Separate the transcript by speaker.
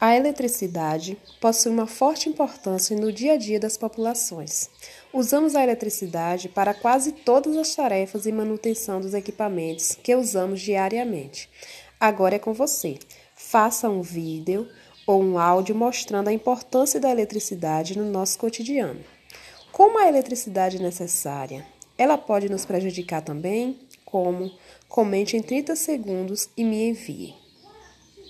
Speaker 1: A eletricidade possui uma forte importância no dia a dia das populações. Usamos a eletricidade para quase todas as tarefas e manutenção dos equipamentos que usamos diariamente. Agora é com você. Faça um vídeo ou um áudio mostrando a importância da eletricidade no nosso cotidiano. Como a eletricidade é necessária? Ela pode nos prejudicar também? Como? Comente em 30 segundos e me envie.